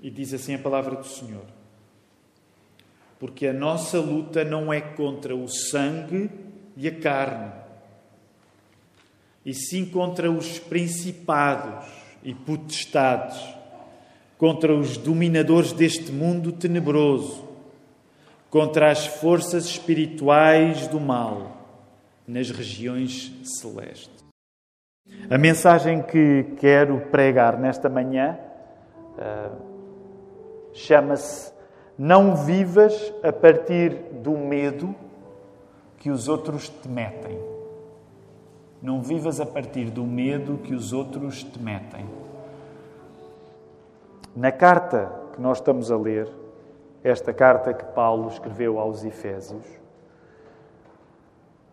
E diz assim a palavra do Senhor: Porque a nossa luta não é contra o sangue e a carne, e sim contra os principados e potestades, contra os dominadores deste mundo tenebroso, contra as forças espirituais do mal nas regiões celestes. A mensagem que quero pregar nesta manhã uh, chama-se Não vivas a partir do medo que os outros te metem. Não vivas a partir do medo que os outros te metem. Na carta que nós estamos a ler, esta carta que Paulo escreveu aos Efésios,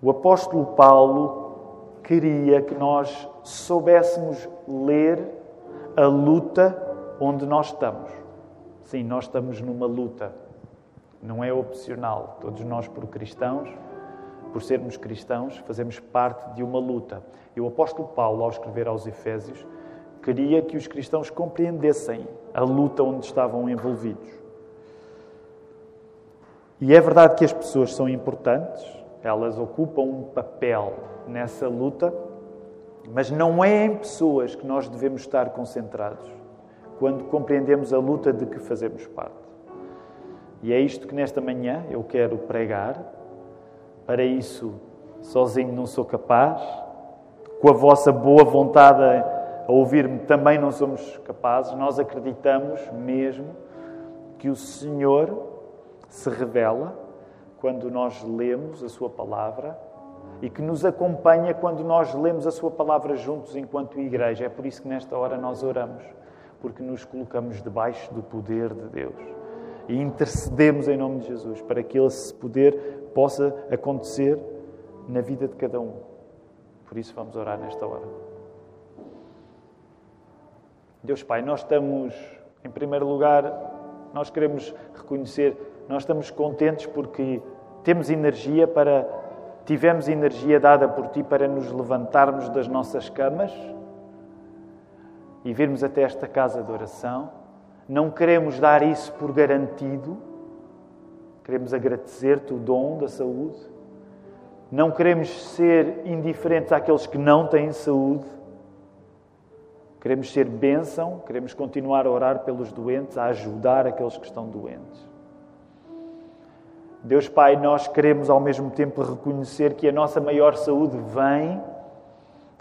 o apóstolo Paulo queria que nós soubéssemos ler a luta onde nós estamos. Sim, nós estamos numa luta. Não é opcional. Todos nós, por cristãos, por sermos cristãos, fazemos parte de uma luta. E o apóstolo Paulo, ao escrever aos Efésios, queria que os cristãos compreendessem a luta onde estavam envolvidos. E é verdade que as pessoas são importantes, elas ocupam um papel nessa luta, mas não é em pessoas que nós devemos estar concentrados quando compreendemos a luta de que fazemos parte. E é isto que nesta manhã eu quero pregar para isso, sozinho não sou capaz. Com a vossa boa vontade a ouvir-me, também não somos capazes. Nós acreditamos mesmo que o Senhor se revela quando nós lemos a Sua palavra e que nos acompanha quando nós lemos a Sua palavra juntos enquanto igreja. É por isso que nesta hora nós oramos, porque nos colocamos debaixo do poder de Deus e intercedemos em nome de Jesus para que esse poder possa acontecer na vida de cada um. Por isso vamos orar nesta hora. Deus Pai, nós estamos, em primeiro lugar, nós queremos reconhecer, nós estamos contentes porque temos energia para, tivemos energia dada por Ti para nos levantarmos das nossas camas e virmos até esta casa de oração. Não queremos dar isso por garantido, Queremos agradecer-te o dom da saúde. Não queremos ser indiferentes àqueles que não têm saúde. Queremos ser bênção, queremos continuar a orar pelos doentes, a ajudar aqueles que estão doentes. Deus Pai, nós queremos ao mesmo tempo reconhecer que a nossa maior saúde vem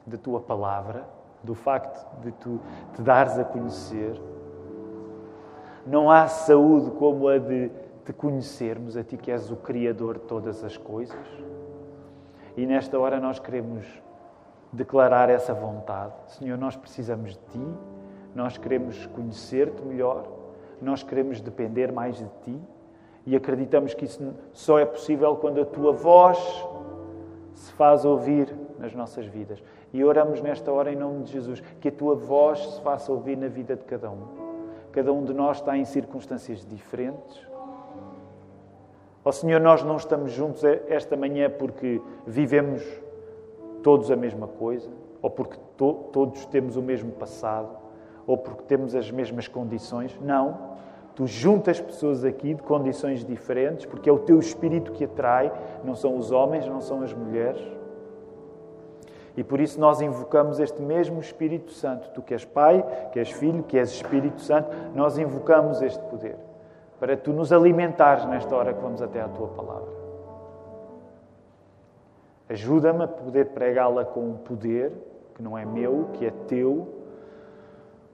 da tua palavra, do facto de tu te dares a conhecer. Não há saúde como a de te conhecermos, a Ti que és o Criador de todas as coisas. E nesta hora nós queremos declarar essa vontade. Senhor, nós precisamos de Ti, nós queremos conhecer-te melhor, nós queremos depender mais de Ti e acreditamos que isso só é possível quando a Tua voz se faz ouvir nas nossas vidas. E oramos nesta hora em nome de Jesus, que a Tua voz se faça ouvir na vida de cada um. Cada um de nós está em circunstâncias diferentes Ó oh, Senhor, nós não estamos juntos esta manhã porque vivemos todos a mesma coisa, ou porque to todos temos o mesmo passado, ou porque temos as mesmas condições. Não. Tu juntas pessoas aqui de condições diferentes, porque é o teu espírito que atrai, não são os homens, não são as mulheres. E por isso nós invocamos este mesmo Espírito Santo. Tu que és Pai, que és Filho, que és Espírito Santo, nós invocamos este poder para tu nos alimentares nesta hora que vamos até à tua palavra. Ajuda-me a poder pregá-la com um poder que não é meu, que é teu,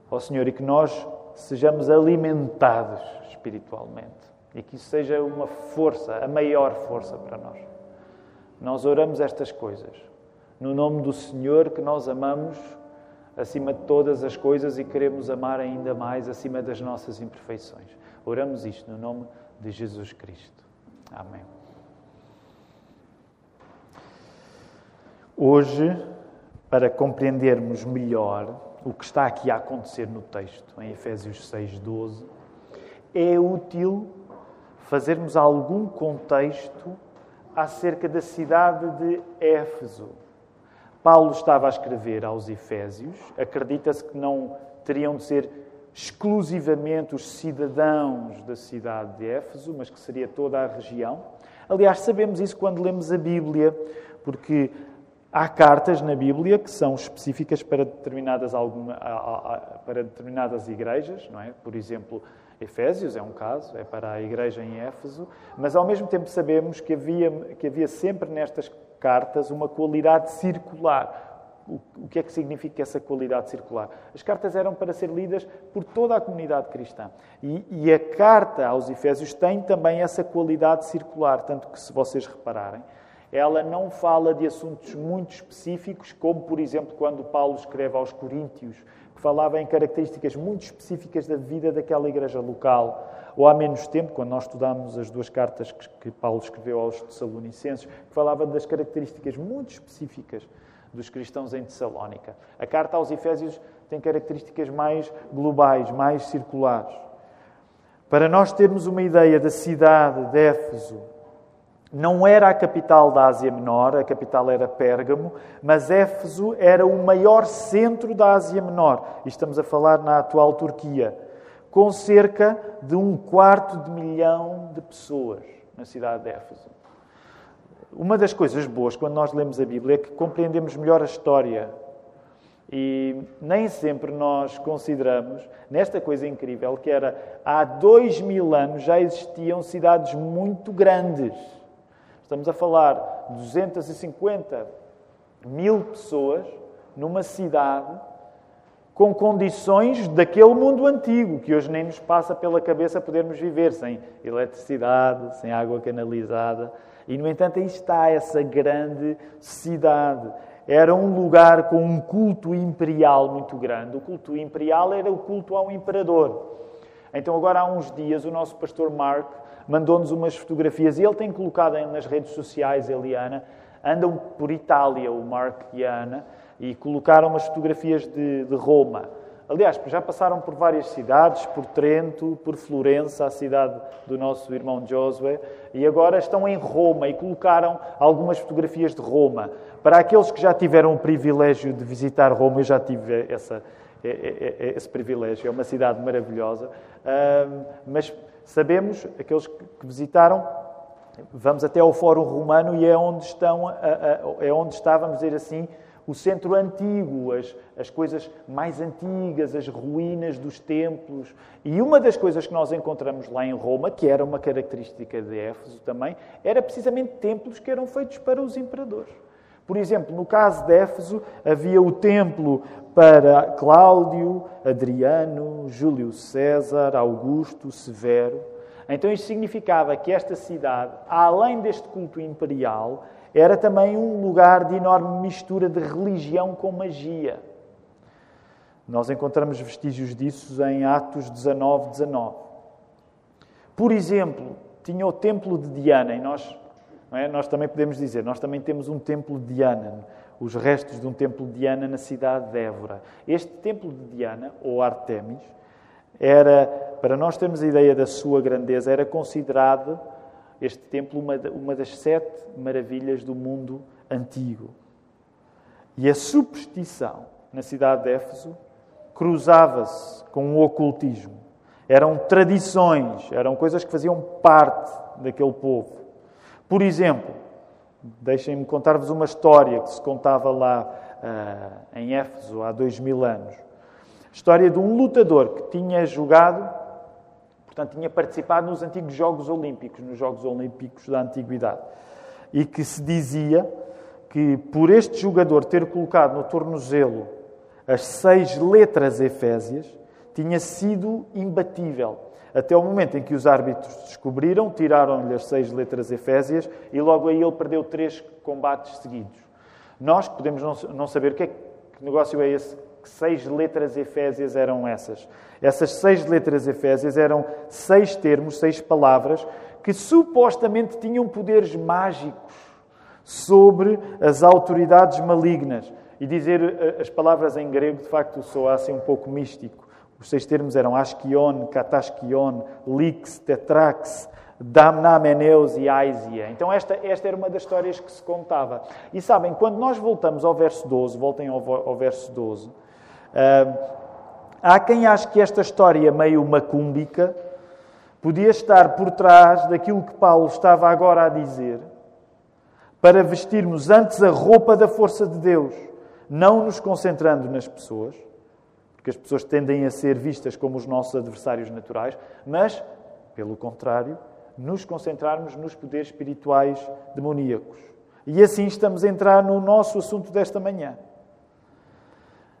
ó Senhor, e que nós sejamos alimentados espiritualmente e que isso seja uma força, a maior força para nós. Nós oramos estas coisas no nome do Senhor que nós amamos acima de todas as coisas e queremos amar ainda mais acima das nossas imperfeições. Oramos isto no nome de Jesus Cristo. Amém. Hoje, para compreendermos melhor o que está aqui a acontecer no texto, em Efésios 6:12, é útil fazermos algum contexto acerca da cidade de Éfeso. Paulo estava a escrever aos Efésios, acredita-se que não teriam de ser exclusivamente os cidadãos da cidade de Éfeso, mas que seria toda a região. Aliás, sabemos isso quando lemos a Bíblia, porque há cartas na Bíblia que são específicas para determinadas, alguma, para determinadas igrejas, não é? Por exemplo, Efésios é um caso, é para a igreja em Éfeso, mas ao mesmo tempo sabemos que havia, que havia sempre nestas cartas uma qualidade circular. O que é que significa essa qualidade circular? As cartas eram para ser lidas por toda a comunidade cristã. E, e a carta aos Efésios tem também essa qualidade circular, tanto que, se vocês repararem, ela não fala de assuntos muito específicos, como, por exemplo, quando Paulo escreve aos Coríntios, que falava em características muito específicas da vida daquela igreja local. Ou há menos tempo, quando nós estudámos as duas cartas que Paulo escreveu aos Tessalonicenses, que falava das características muito específicas dos cristãos em Tessalónica. A carta aos Efésios tem características mais globais, mais circulares. Para nós termos uma ideia da cidade de Éfeso, não era a capital da Ásia Menor, a capital era Pérgamo, mas Éfeso era o maior centro da Ásia Menor. E estamos a falar na atual Turquia, com cerca de um quarto de milhão de pessoas na cidade de Éfeso. Uma das coisas boas quando nós lemos a Bíblia é que compreendemos melhor a história. E nem sempre nós consideramos, nesta coisa incrível, que era há dois mil anos já existiam cidades muito grandes Estamos a falar de 250 mil pessoas numa cidade com condições daquele mundo antigo, que hoje nem nos passa pela cabeça podermos viver sem eletricidade, sem água canalizada. E, no entanto, aí está essa grande cidade. Era um lugar com um culto imperial muito grande. O culto imperial era o culto ao imperador. Então, agora há uns dias, o nosso pastor Mark mandou-nos umas fotografias e ele tem colocado nas redes sociais, ele e Ana, andam por Itália, o Mark e a Ana, e colocaram umas fotografias de, de Roma. Aliás, já passaram por várias cidades, por Trento, por Florença, a cidade do nosso irmão Josué, e agora estão em Roma e colocaram algumas fotografias de Roma. Para aqueles que já tiveram o privilégio de visitar Roma, eu já tive essa, esse privilégio, é uma cidade maravilhosa, mas Sabemos, aqueles que visitaram, vamos até ao Fórum Romano e é onde, estão, é onde está, vamos dizer assim, o centro antigo, as, as coisas mais antigas, as ruínas dos templos. E uma das coisas que nós encontramos lá em Roma, que era uma característica de Éfeso também, era precisamente templos que eram feitos para os imperadores. Por exemplo, no caso de Éfeso, havia o templo para Cláudio, Adriano, Júlio César, Augusto, Severo. Então isto significava que esta cidade, além deste culto imperial, era também um lugar de enorme mistura de religião com magia. Nós encontramos vestígios disso em Atos 19, 19. Por exemplo, tinha o templo de Diana, e nós é? Nós também podemos dizer, nós também temos um templo de Diana, os restos de um templo de Diana na cidade de Évora. Este templo de Diana, ou Artemis, era, para nós termos a ideia da sua grandeza, era considerado este templo uma, uma das sete maravilhas do mundo antigo. E a superstição na cidade de Éfeso cruzava-se com o ocultismo. Eram tradições, eram coisas que faziam parte daquele povo. Por exemplo, deixem-me contar-vos uma história que se contava lá uh, em Éfeso há dois mil anos. História de um lutador que tinha jogado, portanto, tinha participado nos antigos Jogos Olímpicos, nos Jogos Olímpicos da Antiguidade, e que se dizia que por este jogador ter colocado no tornozelo as seis letras efésias, tinha sido imbatível até o momento em que os árbitros descobriram, tiraram-lhe as seis letras efésias e logo aí ele perdeu três combates seguidos. Nós podemos não saber o que, é, que negócio é esse, seis letras efésias eram essas. Essas seis letras efésias eram seis termos, seis palavras que supostamente tinham poderes mágicos sobre as autoridades malignas. E dizer eh, as palavras em grego, de facto, soa assim um pouco místico. Os seis termos eram asquion, kataskion, lix, tetrax, damnameneus e aisia. Então esta, esta era uma das histórias que se contava. E sabem, quando nós voltamos ao verso 12, voltem ao, ao verso 12, uh, Há quem ache que esta história meio macúmbica podia estar por trás daquilo que Paulo estava agora a dizer, para vestirmos antes a roupa da força de Deus, não nos concentrando nas pessoas, porque as pessoas tendem a ser vistas como os nossos adversários naturais, mas, pelo contrário, nos concentrarmos nos poderes espirituais demoníacos. E assim estamos a entrar no nosso assunto desta manhã.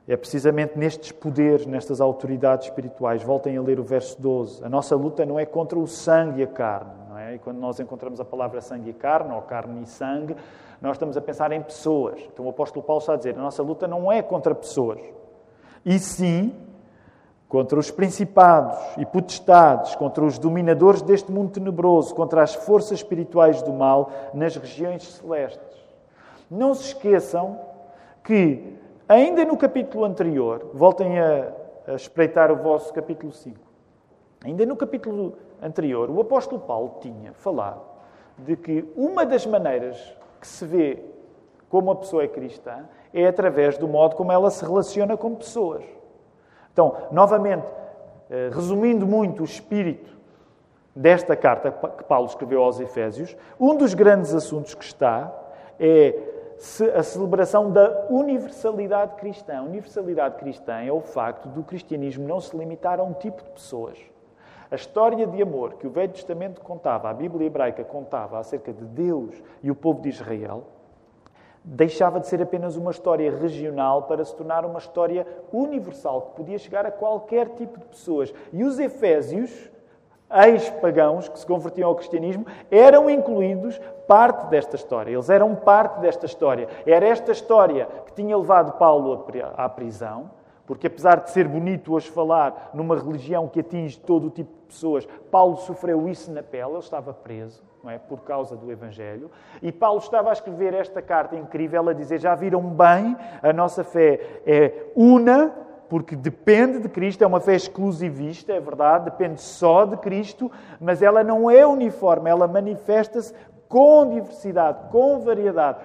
É precisamente nestes poderes, nestas autoridades espirituais. Voltem a ler o verso 12. A nossa luta não é contra o sangue e a carne. Não é? E quando nós encontramos a palavra sangue e carne, ou carne e sangue, nós estamos a pensar em pessoas. Então o apóstolo Paulo está a dizer: a nossa luta não é contra pessoas, e sim contra os principados e potestades, contra os dominadores deste mundo tenebroso, contra as forças espirituais do mal nas regiões celestes. Não se esqueçam que Ainda no capítulo anterior, voltem a, a espreitar o vosso capítulo 5. Ainda no capítulo anterior, o apóstolo Paulo tinha falado de que uma das maneiras que se vê como a pessoa é cristã é através do modo como ela se relaciona com pessoas. Então, novamente, eh, resumindo muito o espírito desta carta que Paulo escreveu aos Efésios, um dos grandes assuntos que está é a celebração da universalidade cristã. A universalidade cristã é o facto do cristianismo não se limitar a um tipo de pessoas. A história de amor que o Velho Testamento contava, a Bíblia hebraica contava acerca de Deus e o povo de Israel, deixava de ser apenas uma história regional para se tornar uma história universal, que podia chegar a qualquer tipo de pessoas. E os Efésios ex-pagãos que se convertiam ao cristianismo eram incluídos parte desta história. Eles eram parte desta história. Era esta história que tinha levado Paulo à prisão, porque apesar de ser bonito hoje falar numa religião que atinge todo o tipo de pessoas, Paulo sofreu isso na pele, ele estava preso. É? Por causa do Evangelho. E Paulo estava a escrever esta carta incrível a dizer: Já viram bem, a nossa fé é una, porque depende de Cristo, é uma fé exclusivista, é verdade, depende só de Cristo, mas ela não é uniforme, ela manifesta-se com diversidade, com variedade.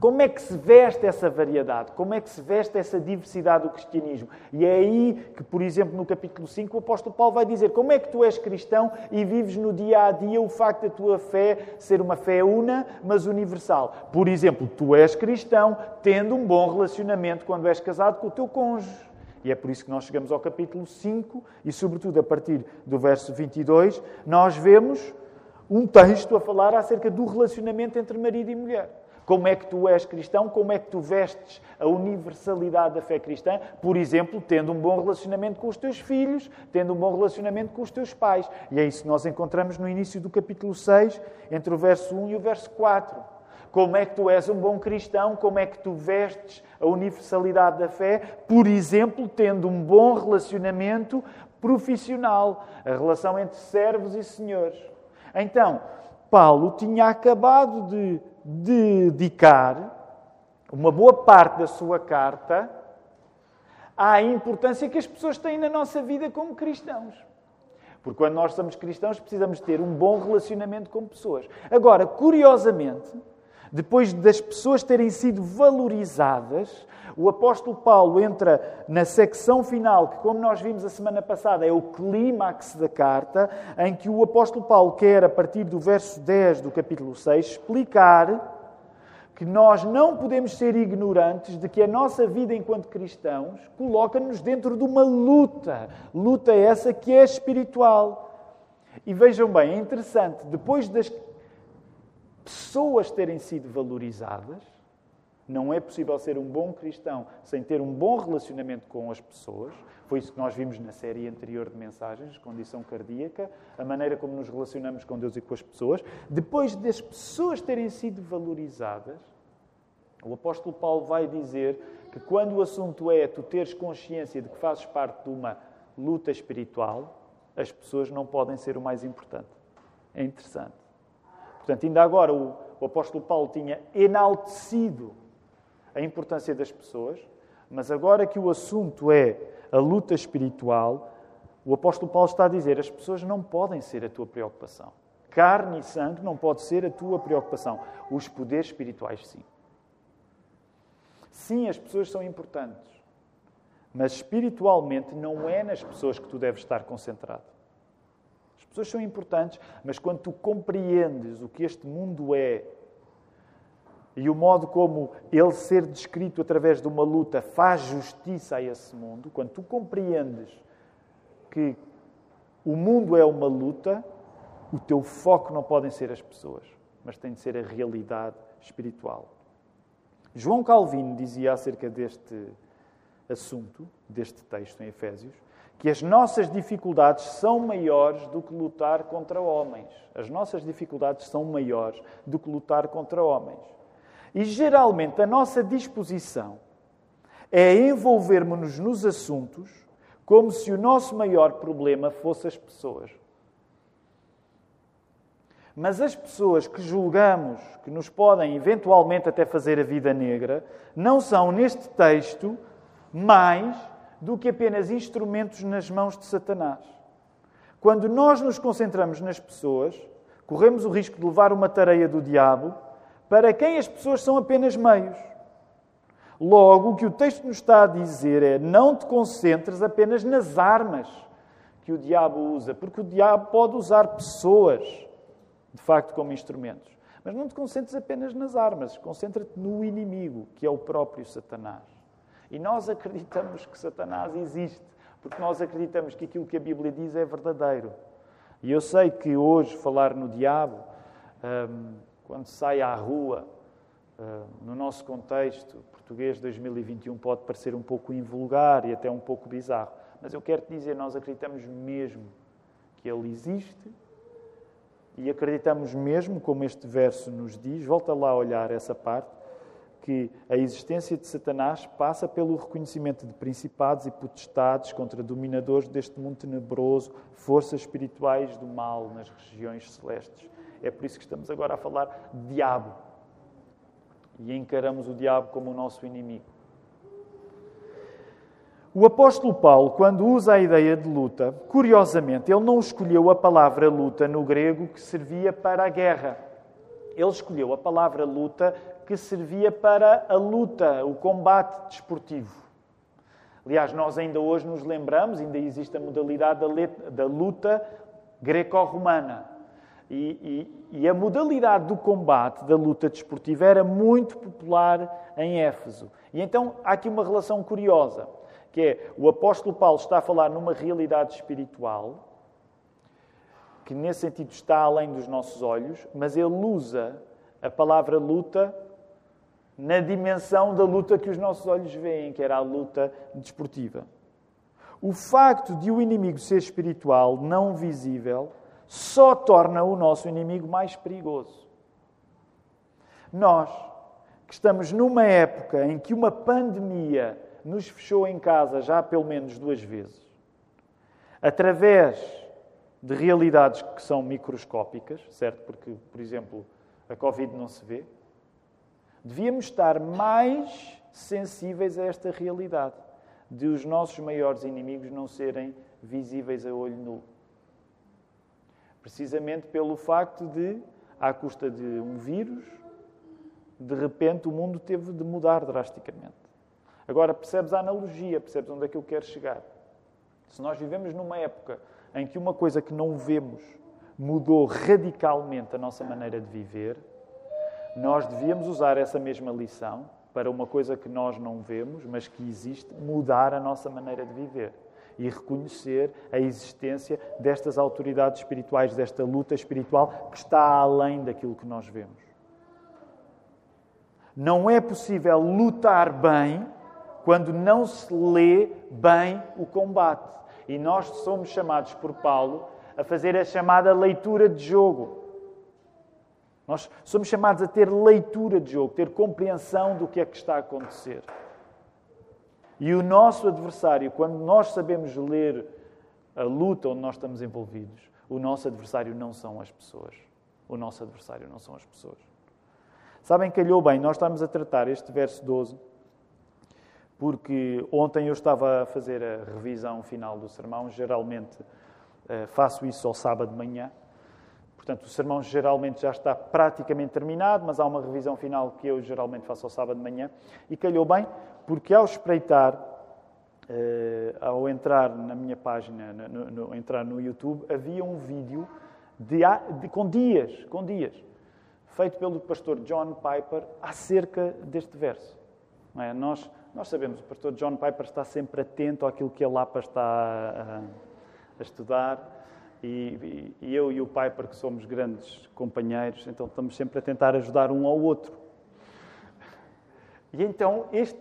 Como é que se veste essa variedade? Como é que se veste essa diversidade do cristianismo? E é aí que, por exemplo, no capítulo 5, o apóstolo Paulo vai dizer como é que tu és cristão e vives no dia a dia o facto da tua fé ser uma fé una, mas universal. Por exemplo, tu és cristão tendo um bom relacionamento quando és casado com o teu cônjuge. E é por isso que nós chegamos ao capítulo 5 e, sobretudo, a partir do verso 22, nós vemos um texto a falar acerca do relacionamento entre marido e mulher. Como é que tu és cristão? Como é que tu vestes a universalidade da fé cristã? Por exemplo, tendo um bom relacionamento com os teus filhos, tendo um bom relacionamento com os teus pais. E é isso que nós encontramos no início do capítulo 6, entre o verso 1 e o verso 4. Como é que tu és um bom cristão? Como é que tu vestes a universalidade da fé? Por exemplo, tendo um bom relacionamento profissional, a relação entre servos e senhores. Então, Paulo tinha acabado de dedicar uma boa parte da sua carta à importância que as pessoas têm na nossa vida como cristãos. Porque quando nós somos cristãos, precisamos ter um bom relacionamento com pessoas. Agora, curiosamente, depois das pessoas terem sido valorizadas, o apóstolo Paulo entra na secção final, que, como nós vimos a semana passada, é o clímax da carta, em que o apóstolo Paulo quer, a partir do verso 10 do capítulo 6, explicar que nós não podemos ser ignorantes de que a nossa vida enquanto cristãos coloca-nos dentro de uma luta. Luta essa que é espiritual. E vejam bem, é interessante, depois das pessoas terem sido valorizadas, não é possível ser um bom cristão sem ter um bom relacionamento com as pessoas. Foi isso que nós vimos na série anterior de mensagens, condição cardíaca, a maneira como nos relacionamos com Deus e com as pessoas. Depois das pessoas terem sido valorizadas, o apóstolo Paulo vai dizer que quando o assunto é tu teres consciência de que fazes parte de uma luta espiritual, as pessoas não podem ser o mais importante. É interessante. Portanto, ainda agora o, o apóstolo Paulo tinha enaltecido a importância das pessoas, mas agora que o assunto é a luta espiritual, o apóstolo Paulo está a dizer: as pessoas não podem ser a tua preocupação. Carne e sangue não pode ser a tua preocupação. Os poderes espirituais, sim. Sim, as pessoas são importantes, Mas espiritualmente não é nas pessoas que tu deves estar concentrado. As pessoas são importantes, mas quando tu compreendes o que este mundo é e o modo como ele ser descrito através de uma luta faz justiça a esse mundo, quando tu compreendes que o mundo é uma luta, o teu foco não podem ser as pessoas, mas tem de ser a realidade espiritual. João Calvino dizia acerca deste assunto, deste texto em Efésios, que as nossas dificuldades são maiores do que lutar contra homens. As nossas dificuldades são maiores do que lutar contra homens. E geralmente a nossa disposição é envolvermos-nos nos assuntos como se o nosso maior problema fosse as pessoas. Mas as pessoas que julgamos que nos podem eventualmente até fazer a vida negra não são, neste texto, mais do que apenas instrumentos nas mãos de Satanás. Quando nós nos concentramos nas pessoas, corremos o risco de levar uma tarefa do diabo para quem as pessoas são apenas meios. Logo, o que o texto nos está a dizer é: não te concentres apenas nas armas que o diabo usa, porque o diabo pode usar pessoas de facto, como instrumentos. Mas não te concentres apenas nas armas, concentra-te no inimigo, que é o próprio Satanás. E nós acreditamos que Satanás existe, porque nós acreditamos que aquilo que a Bíblia diz é verdadeiro. E eu sei que hoje falar no diabo, hum, quando sai à rua, hum, no nosso contexto português 2021, pode parecer um pouco invulgar e até um pouco bizarro. Mas eu quero te dizer, nós acreditamos mesmo que ele existe e acreditamos mesmo, como este verso nos diz, volta lá a olhar essa parte, que a existência de Satanás passa pelo reconhecimento de principados e potestades contra dominadores deste mundo tenebroso, forças espirituais do mal nas regiões celestes. É por isso que estamos agora a falar de diabo. E encaramos o diabo como o nosso inimigo. O apóstolo Paulo, quando usa a ideia de luta, curiosamente, ele não escolheu a palavra luta no grego que servia para a guerra. Ele escolheu a palavra luta que servia para a luta, o combate desportivo. Aliás, nós ainda hoje nos lembramos, ainda existe a modalidade da luta greco-romana. E, e, e, a modalidade do combate, da luta desportiva, era muito popular em Éfeso. E então há aqui uma relação curiosa que é o apóstolo Paulo está a falar numa realidade espiritual que nesse sentido está além dos nossos olhos, mas ele usa a palavra luta na dimensão da luta que os nossos olhos veem, que era a luta desportiva. O facto de o inimigo ser espiritual, não visível, só torna o nosso inimigo mais perigoso. Nós, que estamos numa época em que uma pandemia nos fechou em casa já pelo menos duas vezes, através de realidades que são microscópicas, certo? Porque, por exemplo, a Covid não se vê. Devíamos estar mais sensíveis a esta realidade de os nossos maiores inimigos não serem visíveis a olho nu. Precisamente pelo facto de, à custa de um vírus, de repente o mundo teve de mudar drasticamente. Agora, percebes a analogia, percebes onde é que eu quero chegar. Se nós vivemos numa época em que uma coisa que não vemos mudou radicalmente a nossa maneira de viver, nós devíamos usar essa mesma lição para uma coisa que nós não vemos, mas que existe, mudar a nossa maneira de viver e reconhecer a existência destas autoridades espirituais, desta luta espiritual que está além daquilo que nós vemos. Não é possível lutar bem quando não se lê bem o combate. E nós somos chamados por Paulo a fazer a chamada leitura de jogo. Nós somos chamados a ter leitura de jogo, ter compreensão do que é que está a acontecer. E o nosso adversário, quando nós sabemos ler a luta onde nós estamos envolvidos, o nosso adversário não são as pessoas. O nosso adversário não são as pessoas. Sabem, calhou bem, nós estamos a tratar este verso 12 porque ontem eu estava a fazer a revisão final do sermão, geralmente eh, faço isso ao sábado de manhã. Portanto, o sermão geralmente já está praticamente terminado, mas há uma revisão final que eu geralmente faço ao sábado de manhã. E calhou bem, porque ao espreitar uh, ao entrar na minha página, no, no, entrar no YouTube, havia um vídeo de, de, com dias, com dias, feito pelo pastor John Piper acerca deste verso. É? Nós, nós sabemos, o pastor John Piper está sempre atento àquilo que a Lapa está a, a estudar. E, e, eu e o Piper, que somos grandes companheiros, então estamos sempre a tentar ajudar um ao outro. E então, este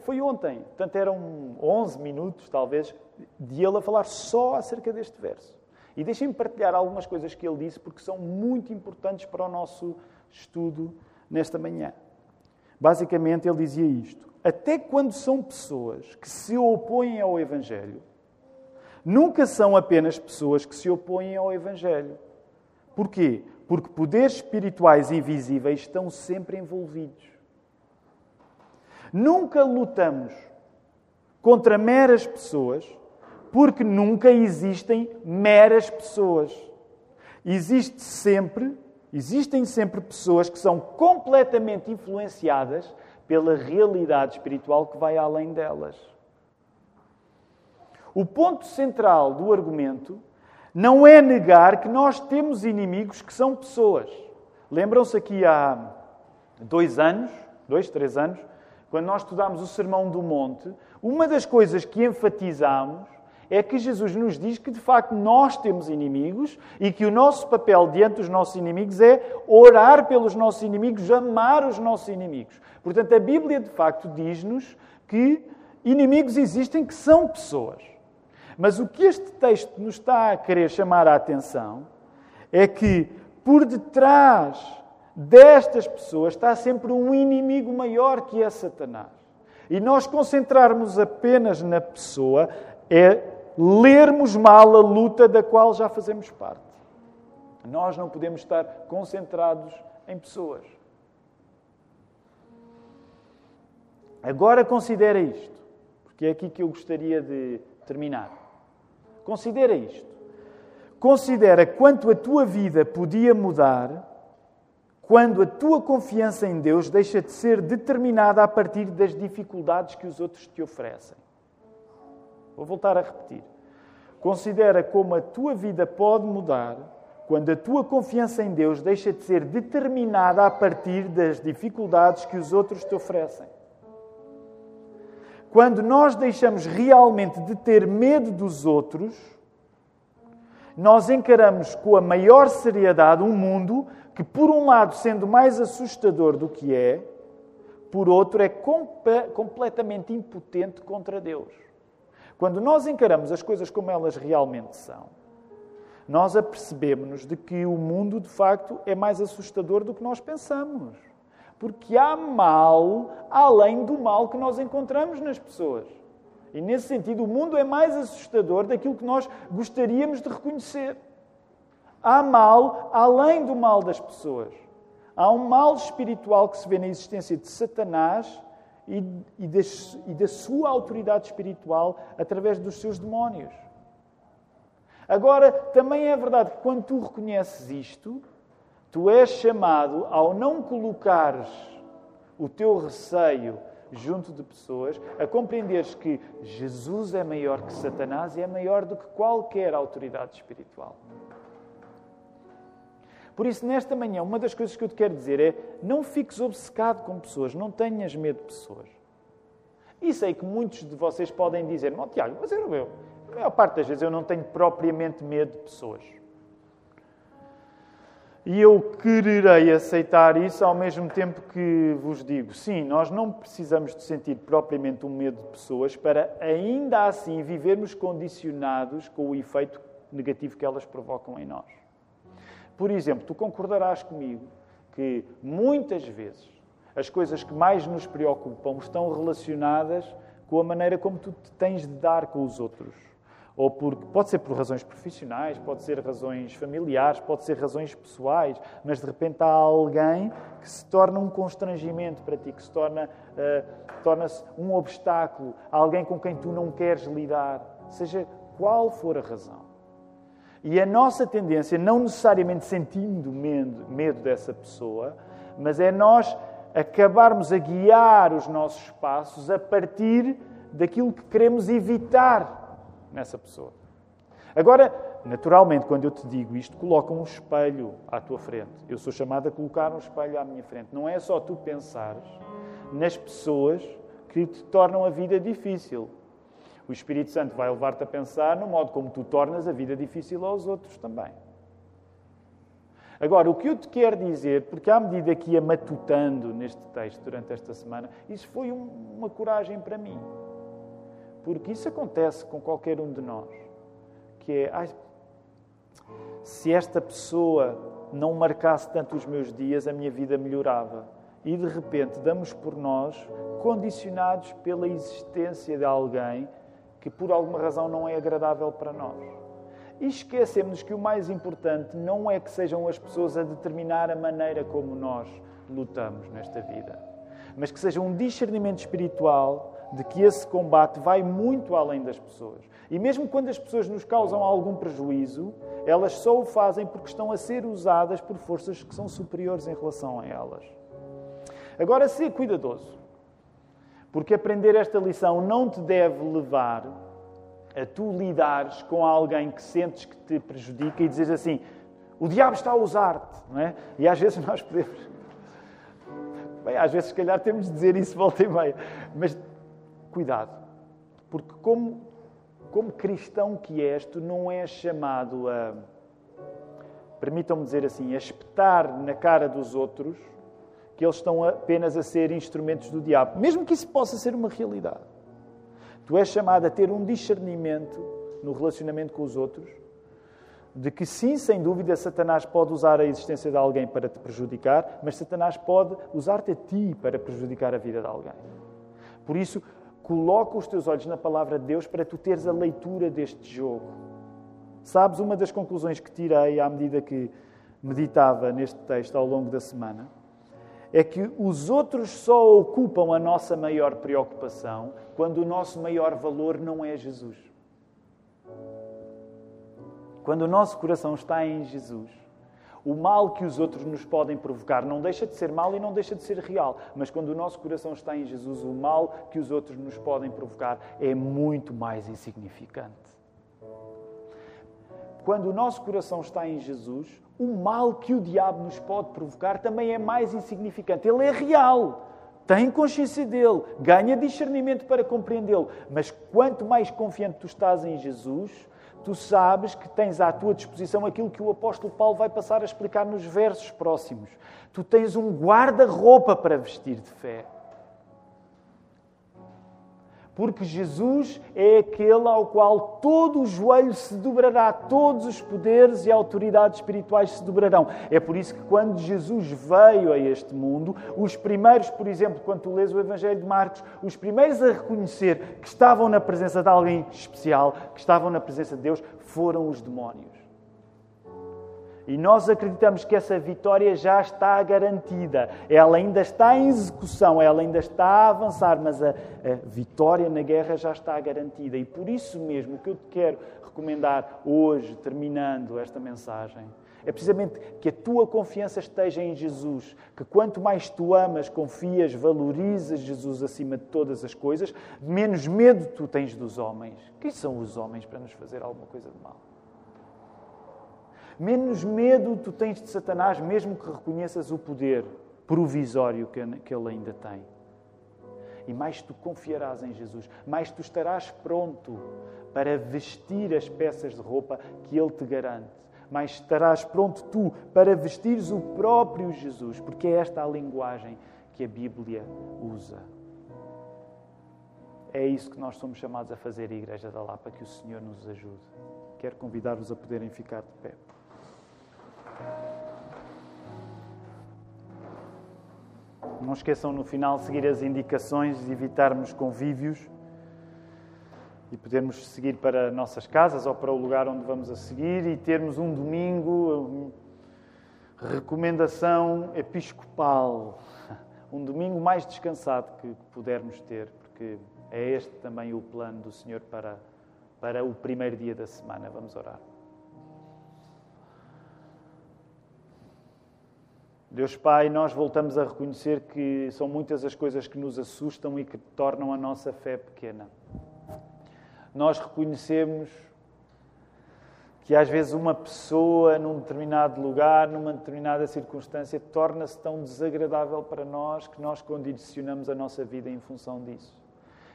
foi ontem, portanto eram 11 minutos, talvez, de ele a falar só acerca deste verso. E deixem-me partilhar algumas coisas que ele disse, porque são muito importantes para o nosso estudo nesta manhã. Basicamente, ele dizia isto: Até quando são pessoas que se opõem ao Evangelho, nunca são apenas pessoas que se opõem ao Evangelho. Porquê? Porque poderes espirituais invisíveis estão sempre envolvidos. Nunca lutamos contra meras pessoas, porque nunca existem meras pessoas. Existe sempre, existem sempre pessoas que são completamente influenciadas pela realidade espiritual que vai além delas. O ponto central do argumento não é negar que nós temos inimigos que são pessoas. Lembram-se aqui há dois anos, dois, três anos, quando nós estudámos o Sermão do Monte, uma das coisas que enfatizámos é que Jesus nos diz que, de facto, nós temos inimigos e que o nosso papel diante dos nossos inimigos é orar pelos nossos inimigos, amar os nossos inimigos. Portanto, a Bíblia, de facto, diz-nos que inimigos existem que são pessoas. Mas o que este texto nos está a querer chamar a atenção é que, por detrás destas pessoas está sempre um inimigo maior que é Satanás. E nós concentrarmos apenas na pessoa é lermos mal a luta da qual já fazemos parte. Nós não podemos estar concentrados em pessoas. Agora considera isto, porque é aqui que eu gostaria de terminar. Considera isto. Considera quanto a tua vida podia mudar quando a tua confiança em Deus deixa de ser determinada a partir das dificuldades que os outros te oferecem. Vou voltar a repetir. Considera como a tua vida pode mudar quando a tua confiança em Deus deixa de ser determinada a partir das dificuldades que os outros te oferecem. Quando nós deixamos realmente de ter medo dos outros, nós encaramos com a maior seriedade um mundo que, por um lado, sendo mais assustador do que é, por outro, é completamente impotente contra Deus. Quando nós encaramos as coisas como elas realmente são, nós apercebemos-nos de que o mundo, de facto, é mais assustador do que nós pensamos. Porque há mal além do mal que nós encontramos nas pessoas. E, nesse sentido, o mundo é mais assustador daquilo que nós gostaríamos de reconhecer. Há mal além do mal das pessoas. Há um mal espiritual que se vê na existência de Satanás e, e, e da sua autoridade espiritual através dos seus demónios. Agora, também é verdade que quando tu reconheces isto, tu és chamado, ao não colocares o teu receio junto de pessoas, a compreenderes que Jesus é maior que Satanás e é maior do que qualquer autoridade espiritual. Por isso, nesta manhã, uma das coisas que eu te quero dizer é: não fiques obcecado com pessoas, não tenhas medo de pessoas. E sei que muitos de vocês podem dizer: Não, Tiago, mas eu, eu, a maior parte das vezes eu não tenho propriamente medo de pessoas. E eu quererei aceitar isso ao mesmo tempo que vos digo: sim, nós não precisamos de sentir propriamente um medo de pessoas para ainda assim vivermos condicionados com o efeito negativo que elas provocam em nós. Por exemplo, tu concordarás comigo que muitas vezes as coisas que mais nos preocupam estão relacionadas com a maneira como tu te tens de dar com os outros. Ou por, pode ser por razões profissionais, pode ser razões familiares, pode ser razões pessoais, mas de repente há alguém que se torna um constrangimento para ti, que se torna, uh, torna-se um obstáculo, alguém com quem tu não queres lidar, seja qual for a razão. E a nossa tendência, não necessariamente sentindo medo, medo dessa pessoa, mas é nós acabarmos a guiar os nossos passos a partir daquilo que queremos evitar nessa pessoa. Agora, naturalmente, quando eu te digo isto, coloca um espelho à tua frente. Eu sou chamado a colocar um espelho à minha frente. Não é só tu pensares nas pessoas que te tornam a vida difícil. O Espírito Santo vai levar-te a pensar no modo como tu tornas a vida difícil aos outros também. Agora, o que eu te quero dizer, porque à medida que ia matutando neste texto durante esta semana, isso foi uma coragem para mim. Porque isso acontece com qualquer um de nós. Que é, ai, se esta pessoa não marcasse tanto os meus dias, a minha vida melhorava. E de repente damos por nós condicionados pela existência de alguém que por alguma razão não é agradável para nós. E esquecemos que o mais importante não é que sejam as pessoas a determinar a maneira como nós lutamos nesta vida, mas que seja um discernimento espiritual de que esse combate vai muito além das pessoas. E mesmo quando as pessoas nos causam algum prejuízo, elas só o fazem porque estão a ser usadas por forças que são superiores em relação a elas. Agora, ser cuidadoso, porque aprender esta lição não te deve levar a tu lidares com alguém que sentes que te prejudica e dizes assim: o diabo está a usar-te, não é? E às vezes nós podemos. Bem, às vezes, se calhar, temos de dizer isso volta e meia. Mas cuidado, porque como, como cristão que és, tu não és chamado a, permitam-me dizer assim, a espetar na cara dos outros que eles estão apenas a ser instrumentos do diabo, mesmo que isso possa ser uma realidade. Tu és chamado a ter um discernimento no relacionamento com os outros, de que sim, sem dúvida, Satanás pode usar a existência de alguém para te prejudicar, mas Satanás pode usar-te a ti para prejudicar a vida de alguém. Por isso, coloca os teus olhos na palavra de Deus para tu teres a leitura deste jogo. Sabes, uma das conclusões que tirei à medida que meditava neste texto ao longo da semana é que os outros só ocupam a nossa maior preocupação quando o nosso maior valor não é Jesus. Quando o nosso coração está em Jesus, o mal que os outros nos podem provocar não deixa de ser mal e não deixa de ser real. Mas quando o nosso coração está em Jesus, o mal que os outros nos podem provocar é muito mais insignificante. Quando o nosso coração está em Jesus, o mal que o diabo nos pode provocar também é mais insignificante. Ele é real, tem consciência dele, ganha discernimento para compreendê-lo. Mas quanto mais confiante tu estás em Jesus, tu sabes que tens à tua disposição aquilo que o apóstolo Paulo vai passar a explicar nos versos próximos. Tu tens um guarda-roupa para vestir de fé. Porque Jesus é aquele ao qual todo o joelho se dobrará, todos os poderes e autoridades espirituais se dobrarão. É por isso que quando Jesus veio a este mundo, os primeiros, por exemplo, quando tu lês o Evangelho de Marcos, os primeiros a reconhecer que estavam na presença de alguém especial, que estavam na presença de Deus, foram os demónios. E nós acreditamos que essa vitória já está garantida. Ela ainda está em execução, ela ainda está a avançar, mas a, a, vitória na guerra já está garantida. E por isso mesmo, que eu te quero recomendar hoje, terminando esta mensagem, é precisamente que a tua confiança esteja em Jesus. Que quanto mais tu amas, confias, valorizas Jesus acima de todas as coisas, menos medo tu tens dos homens. Quem são os homens para nos fazer alguma coisa de mal? Menos medo tu tens de Satanás, mesmo que reconheças o poder provisório que ele ainda tem. E mais tu confiarás em Jesus, mais tu estarás pronto para vestir as peças de roupa que Ele te garante. Mais estarás pronto tu para vestires o próprio Jesus, porque é esta a linguagem que a Bíblia usa. É isso que nós somos chamados a fazer, Igreja da Lapa, que o Senhor nos ajude. Quero convidar-vos a poderem ficar de pé. Não esqueçam no final seguir as indicações, evitarmos convívios e podermos seguir para nossas casas ou para o lugar onde vamos a seguir e termos um domingo, recomendação episcopal, um domingo mais descansado que pudermos ter, porque é este também o plano do Senhor para, para o primeiro dia da semana. Vamos orar. Deus Pai, nós voltamos a reconhecer que são muitas as coisas que nos assustam e que tornam a nossa fé pequena. Nós reconhecemos que às vezes uma pessoa num determinado lugar, numa determinada circunstância, torna-se tão desagradável para nós que nós condicionamos a nossa vida em função disso.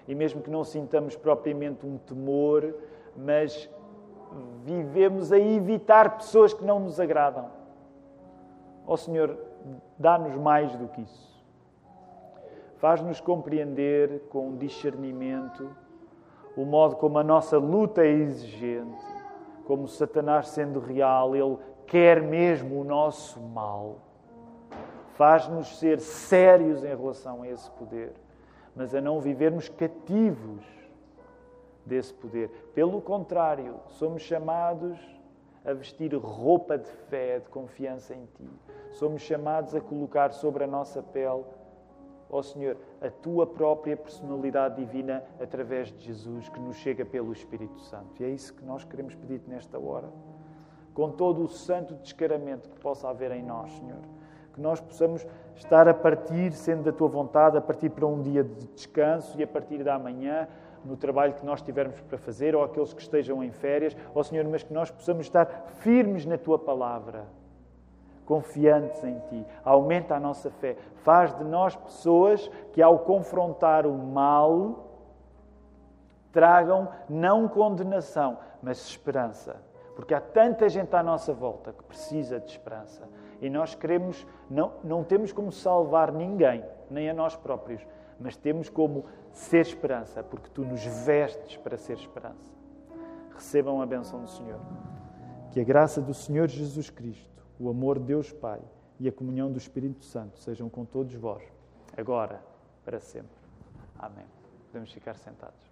E mesmo que não sintamos propriamente um temor, mas vivemos a evitar pessoas que não nos agradam. Ó oh, Senhor, dá-nos mais do que isso. Faz-nos compreender com discernimento o modo como a nossa luta é exigente como Satanás sendo real, ele quer mesmo o nosso mal. Faz-nos ser sérios em relação a esse poder, mas a não vivermos cativos desse poder. Pelo contrário, somos chamados a vestir roupa de fé, de confiança em Ti. Somos chamados a colocar sobre a nossa pele ó Senhor, a tua própria personalidade divina através de Jesus que nos chega pelo Espírito Santo. E é isso que nós queremos pedir nesta hora. Com todo o santo descaramento que possa haver em nós, Senhor. Que nós possamos estar a partir, sendo da tua vontade, a partir para um dia de descanso e a partir da manhã, no trabalho que nós tivermos para fazer, ou aqueles que estejam em férias, ó Senhor, mas que nós possamos estar firmes na tua palavra confiantes em Ti. Aumenta a nossa fé. Faz de nós pessoas que, ao confrontar o mal, tragam não condenação, mas esperança. Porque há tanta gente à nossa volta que precisa de esperança. E nós queremos, não, não temos como salvar ninguém, nem a nós próprios, mas temos como ser esperança, porque Tu nos vestes para ser esperança. Recebam a bênção do Senhor. Que a graça do Senhor Jesus Cristo o amor de Deus Pai e a comunhão do Espírito Santo sejam com todos vós, agora, para sempre. Amém. Podemos ficar sentados.